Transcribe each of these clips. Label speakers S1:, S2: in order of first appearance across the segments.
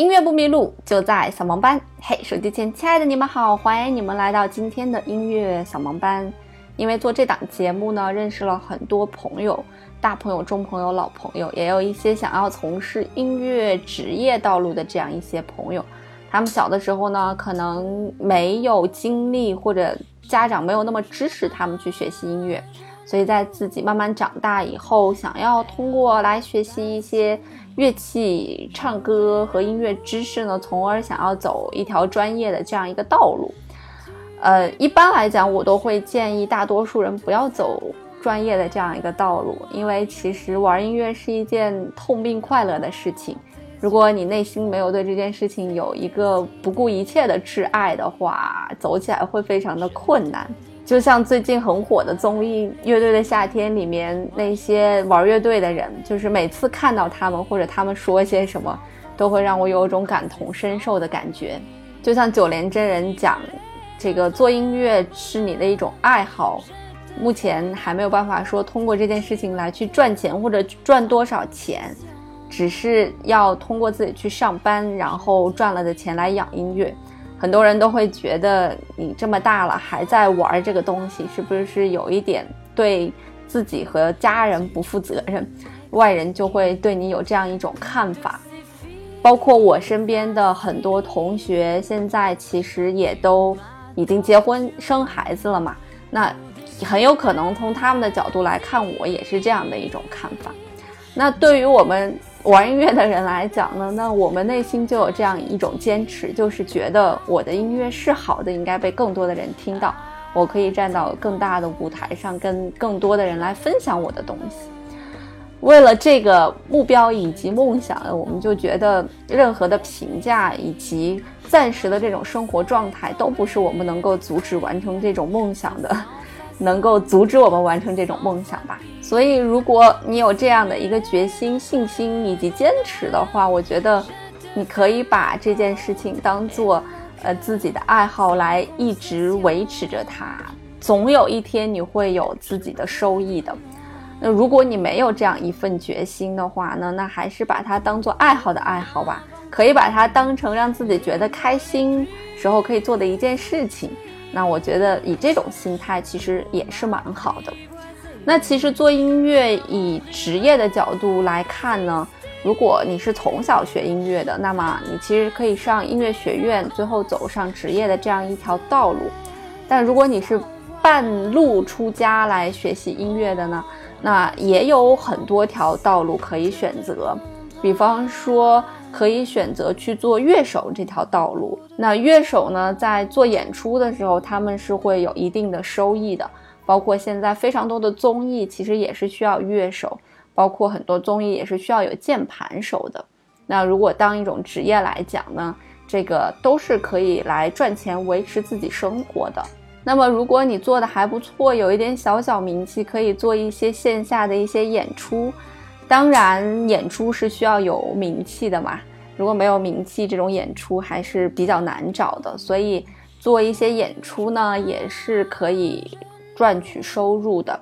S1: 音乐不迷路，就在小盲班。嘿，手机前亲爱的你们好，欢迎你们来到今天的音乐小盲班。因为做这档节目呢，认识了很多朋友，大朋友、中朋友、老朋友，也有一些想要从事音乐职业道路的这样一些朋友。他们小的时候呢，可能没有经历，或者家长没有那么支持他们去学习音乐，所以在自己慢慢长大以后，想要通过来学习一些。乐器、唱歌和音乐知识呢，从而想要走一条专业的这样一个道路。呃，一般来讲，我都会建议大多数人不要走专业的这样一个道路，因为其实玩音乐是一件痛并快乐的事情。如果你内心没有对这件事情有一个不顾一切的挚爱的话，走起来会非常的困难。就像最近很火的综艺《乐队的夏天》里面那些玩乐队的人，就是每次看到他们或者他们说些什么，都会让我有一种感同身受的感觉。就像九连真人讲，这个做音乐是你的一种爱好，目前还没有办法说通过这件事情来去赚钱或者赚多少钱，只是要通过自己去上班，然后赚了的钱来养音乐。很多人都会觉得你这么大了还在玩这个东西，是不是有一点对自己和家人不负责任？外人就会对你有这样一种看法。包括我身边的很多同学，现在其实也都已经结婚生孩子了嘛。那很有可能从他们的角度来看，我也是这样的一种看法。那对于我们。玩音乐的人来讲呢，那我们内心就有这样一种坚持，就是觉得我的音乐是好的，应该被更多的人听到，我可以站到更大的舞台上，跟更多的人来分享我的东西。为了这个目标以及梦想，我们就觉得任何的评价以及暂时的这种生活状态，都不是我们能够阻止完成这种梦想的。能够阻止我们完成这种梦想吧。所以，如果你有这样的一个决心、信心以及坚持的话，我觉得你可以把这件事情当做呃自己的爱好来一直维持着它。总有一天你会有自己的收益的。那如果你没有这样一份决心的话呢，那还是把它当做爱好的爱好吧。可以把它当成让自己觉得开心时候可以做的一件事情。那我觉得以这种心态其实也是蛮好的。那其实做音乐以职业的角度来看呢，如果你是从小学音乐的，那么你其实可以上音乐学院，最后走上职业的这样一条道路。但如果你是半路出家来学习音乐的呢，那也有很多条道路可以选择，比方说。可以选择去做乐手这条道路。那乐手呢，在做演出的时候，他们是会有一定的收益的。包括现在非常多的综艺，其实也是需要乐手，包括很多综艺也是需要有键盘手的。那如果当一种职业来讲呢，这个都是可以来赚钱维持自己生活的。那么如果你做的还不错，有一点小小名气，可以做一些线下的一些演出。当然，演出是需要有名气的嘛。如果没有名气，这种演出还是比较难找的。所以做一些演出呢，也是可以赚取收入的。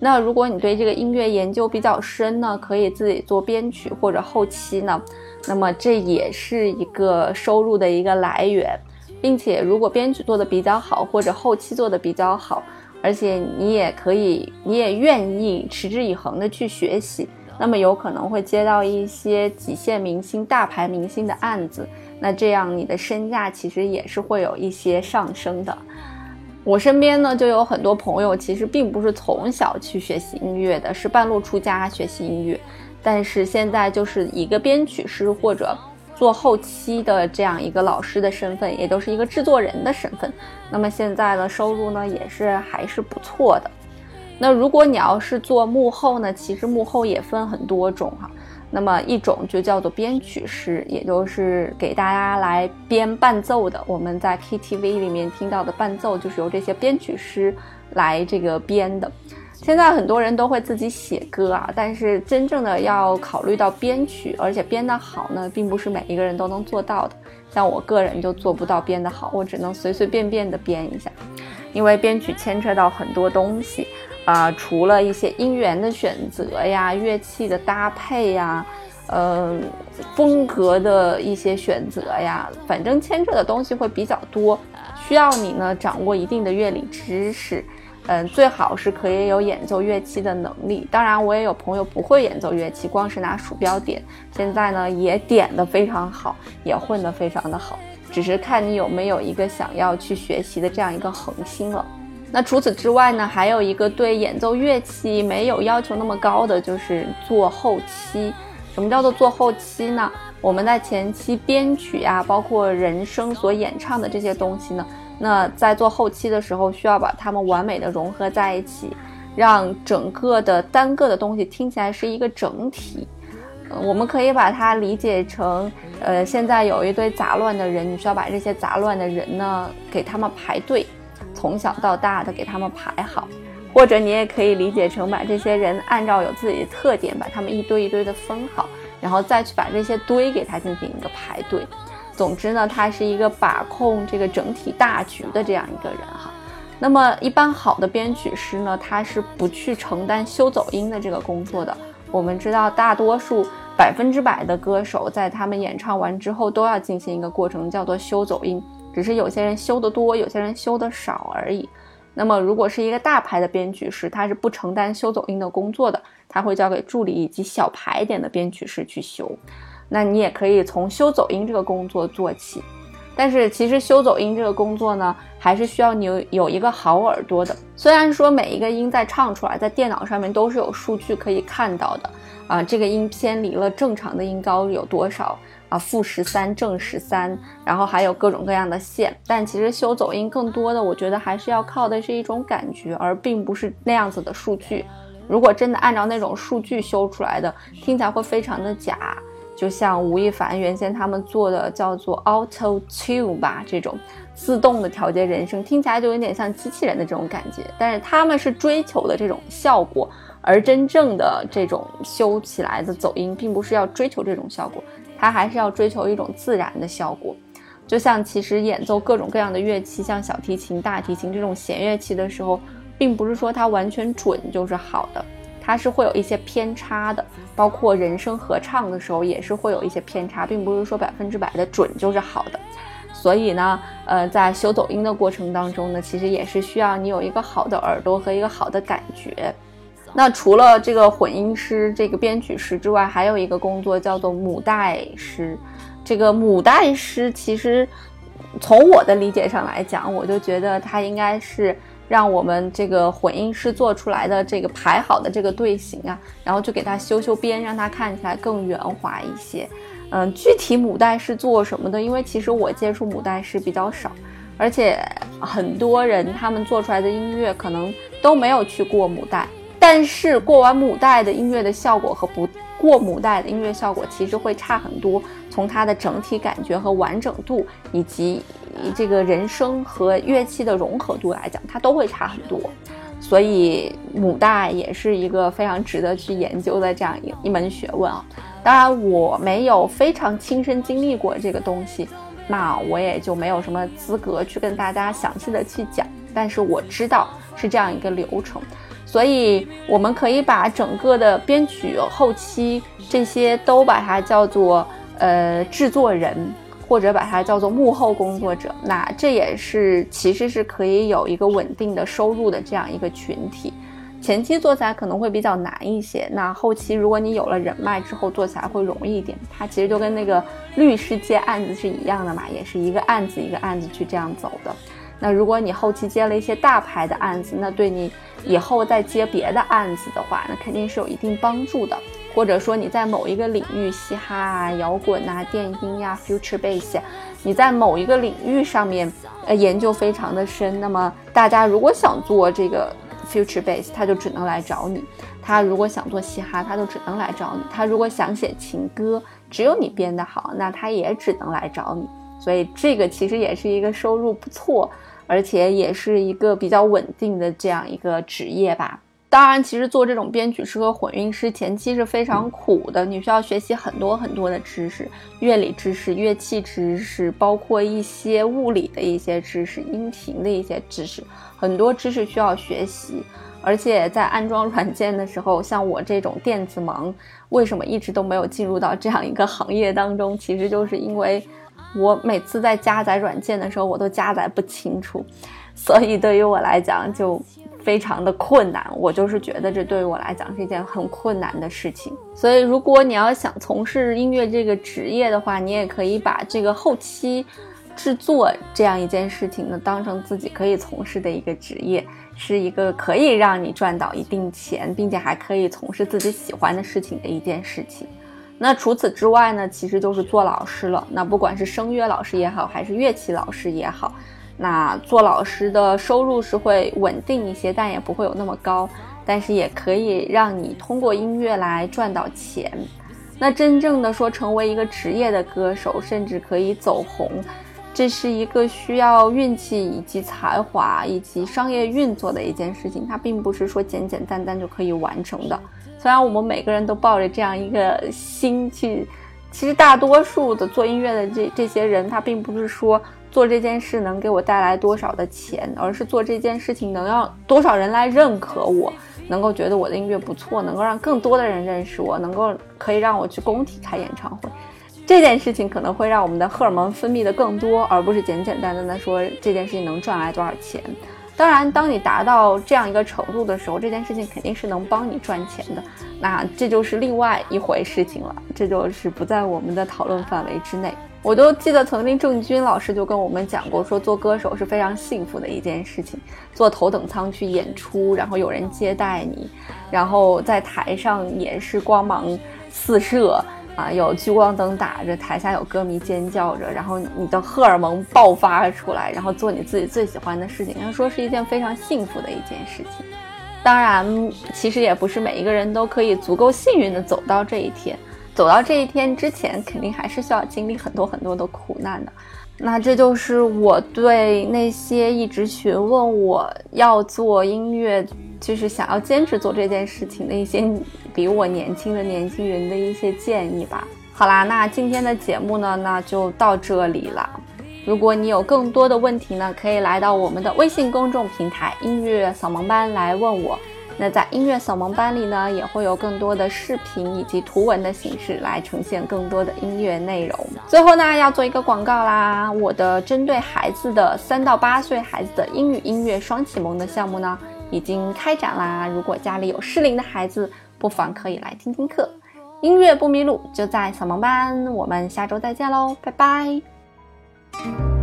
S1: 那如果你对这个音乐研究比较深呢，可以自己做编曲或者后期呢，那么这也是一个收入的一个来源。并且，如果编曲做的比较好，或者后期做的比较好，而且你也可以，你也愿意持之以恒的去学习。那么有可能会接到一些几线明星、大牌明星的案子，那这样你的身价其实也是会有一些上升的。我身边呢就有很多朋友，其实并不是从小去学习音乐的，是半路出家学习音乐，但是现在就是一个编曲师或者做后期的这样一个老师的身份，也都是一个制作人的身份。那么现在的收入呢也是还是不错的。那如果你要是做幕后呢，其实幕后也分很多种哈。那么一种就叫做编曲师，也就是给大家来编伴奏的。我们在 KTV 里面听到的伴奏，就是由这些编曲师来这个编的。现在很多人都会自己写歌啊，但是真正的要考虑到编曲，而且编得好呢，并不是每一个人都能做到的。像我个人就做不到编得好，我只能随随便便的编一下，因为编曲牵扯到很多东西。啊，除了一些音源的选择呀、乐器的搭配呀，嗯，风格的一些选择呀，反正牵扯的东西会比较多，需要你呢掌握一定的乐理知识。嗯，最好是可以有演奏乐器的能力。当然，我也有朋友不会演奏乐器，光是拿鼠标点，现在呢也点的非常好，也混得非常的好。只是看你有没有一个想要去学习的这样一个恒心了。那除此之外呢，还有一个对演奏乐器没有要求那么高的，就是做后期。什么叫做做后期呢？我们在前期编曲呀，包括人声所演唱的这些东西呢。那在做后期的时候，需要把它们完美的融合在一起，让整个的单个的东西听起来是一个整体。嗯，我们可以把它理解成，呃，现在有一堆杂乱的人，你需要把这些杂乱的人呢，给他们排队，从小到大的给他们排好。或者你也可以理解成，把这些人按照有自己的特点，把他们一堆一堆的分好，然后再去把这些堆给他进行一个排队。总之呢，他是一个把控这个整体大局的这样一个人哈。那么，一般好的编曲师呢，他是不去承担修走音的这个工作的。我们知道，大多数百分之百的歌手在他们演唱完之后，都要进行一个过程，叫做修走音。只是有些人修得多，有些人修得少而已。那么，如果是一个大牌的编曲师，他是不承担修走音的工作的，他会交给助理以及小牌点的编曲师去修。那你也可以从修走音这个工作做起，但是其实修走音这个工作呢，还是需要你有有一个好耳朵的。虽然说每一个音在唱出来，在电脑上面都是有数据可以看到的啊，这个音偏离了正常的音高有多少啊，负十三、正十三，然后还有各种各样的线。但其实修走音更多的，我觉得还是要靠的是一种感觉，而并不是那样子的数据。如果真的按照那种数据修出来的，听起来会非常的假。就像吴亦凡原先他们做的叫做 Auto Tune 吧，这种自动的调节人声，听起来就有点像机器人的这种感觉。但是他们是追求的这种效果，而真正的这种修起来的走音，并不是要追求这种效果，它还是要追求一种自然的效果。就像其实演奏各种各样的乐器，像小提琴、大提琴这种弦乐器的时候，并不是说它完全准就是好的。它是会有一些偏差的，包括人声合唱的时候也是会有一些偏差，并不是说百分之百的准就是好的。所以呢，呃，在修走音的过程当中呢，其实也是需要你有一个好的耳朵和一个好的感觉。那除了这个混音师、这个编曲师之外，还有一个工作叫做母带师。这个母带师其实从我的理解上来讲，我就觉得他应该是。让我们这个混音师做出来的这个排好的这个队形啊，然后就给它修修边，让它看起来更圆滑一些。嗯，具体母带是做什么的？因为其实我接触母带是比较少，而且很多人他们做出来的音乐可能都没有去过母带，但是过完母带的音乐的效果和不过母带的音乐效果其实会差很多。从它的整体感觉和完整度，以及这个人声和乐器的融合度来讲，它都会差很多。所以母带也是一个非常值得去研究的这样一一门学问啊。当然，我没有非常亲身经历过这个东西，那我也就没有什么资格去跟大家详细的去讲。但是我知道是这样一个流程，所以我们可以把整个的编曲、后期这些都把它叫做。呃，制作人或者把它叫做幕后工作者，那这也是其实是可以有一个稳定的收入的这样一个群体。前期做起来可能会比较难一些，那后期如果你有了人脉之后做起来会容易一点。它其实就跟那个律师接案子是一样的嘛，也是一个案子一个案子去这样走的。那如果你后期接了一些大牌的案子，那对你以后再接别的案子的话，那肯定是有一定帮助的。或者说你在某一个领域，嘻哈啊、摇滚啊、电音呀、future bass，你在某一个领域上面，呃，研究非常的深，那么大家如果想做这个 future bass，他就只能来找你；他如果想做嘻哈，他就只能来找你；他如果想写情歌，只有你编得好，那他也只能来找你。所以这个其实也是一个收入不错，而且也是一个比较稳定的这样一个职业吧。当然，其实做这种编曲师和混音师前期是非常苦的，你需要学习很多很多的知识，乐理知识、乐器知识，包括一些物理的一些知识、音频的一些知识，很多知识需要学习。而且在安装软件的时候，像我这种电子盲，为什么一直都没有进入到这样一个行业当中？其实就是因为我每次在加载软件的时候，我都加载不清楚，所以对于我来讲就非常的困难。我就是觉得这对于我来讲是一件很困难的事情。所以如果你要想从事音乐这个职业的话，你也可以把这个后期制作这样一件事情呢，当成自己可以从事的一个职业。是一个可以让你赚到一定钱，并且还可以从事自己喜欢的事情的一件事情。那除此之外呢，其实就是做老师了。那不管是声乐老师也好，还是乐器老师也好，那做老师的收入是会稳定一些，但也不会有那么高。但是也可以让你通过音乐来赚到钱。那真正的说，成为一个职业的歌手，甚至可以走红。这是一个需要运气以及才华以及商业运作的一件事情，它并不是说简简单单就可以完成的。虽然我们每个人都抱着这样一个心去，其实大多数的做音乐的这这些人，他并不是说做这件事能给我带来多少的钱，而是做这件事情能让多少人来认可我，能够觉得我的音乐不错，能够让更多的人认识我，能够可以让我去工体开演唱会。这件事情可能会让我们的荷尔蒙分泌的更多，而不是简简单单的说这件事情能赚来多少钱。当然，当你达到这样一个程度的时候，这件事情肯定是能帮你赚钱的。那这就是另外一回事情了，这就是不在我们的讨论范围之内。我都记得曾经郑钧老师就跟我们讲过，说做歌手是非常幸福的一件事情，坐头等舱去演出，然后有人接待你，然后在台上也是光芒四射。啊，有聚光灯打着，台下有歌迷尖叫着，然后你的荷尔蒙爆发出来，然后做你自己最喜欢的事情，他说是一件非常幸福的一件事情。当然，其实也不是每一个人都可以足够幸运的走到这一天，走到这一天之前，肯定还是需要经历很多很多的苦难的。那这就是我对那些一直询问我要做音乐。就是想要坚持做这件事情的一些比我年轻的年轻人的一些建议吧。好啦，那今天的节目呢，那就到这里了。如果你有更多的问题呢，可以来到我们的微信公众平台“音乐扫盲班”来问我。那在音乐扫盲班里呢，也会有更多的视频以及图文的形式来呈现更多的音乐内容。最后呢，要做一个广告啦，我的针对孩子的三到八岁孩子的英语音乐双启蒙的项目呢。已经开展啦！如果家里有适龄的孩子，不妨可以来听听课。音乐不迷路，就在扫盲班。我们下周再见喽，拜拜。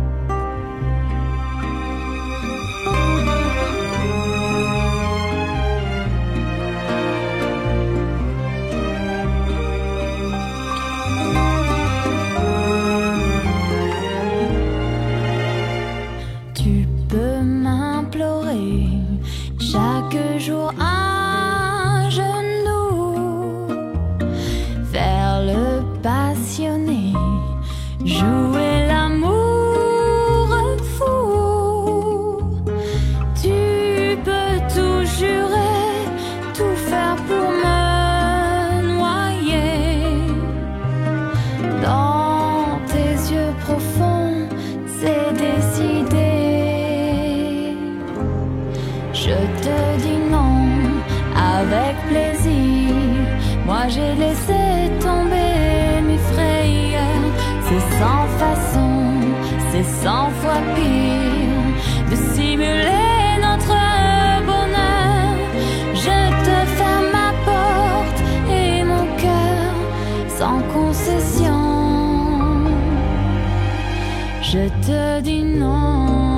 S2: Cent fois pire de simuler notre bonheur. Je te ferme ma porte et mon cœur sans concession. Je te dis non.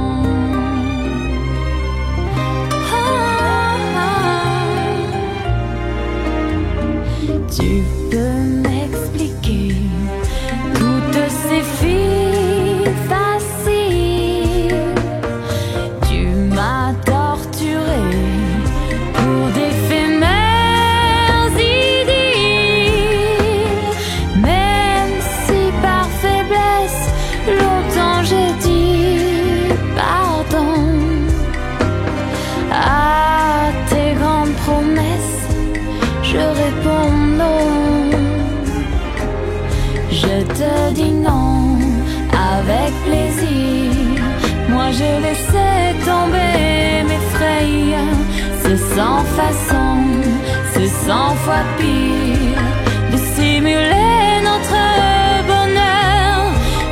S2: 100 façons, c'est 100 fois pire de simuler notre bonheur.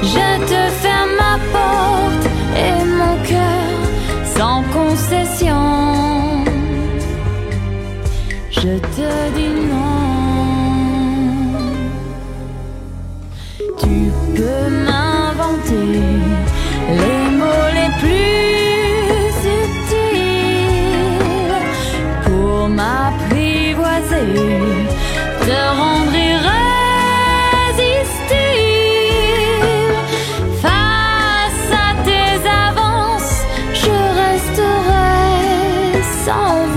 S2: Je te ferme ma porte et mon cœur sans concession. Je te dis non. solve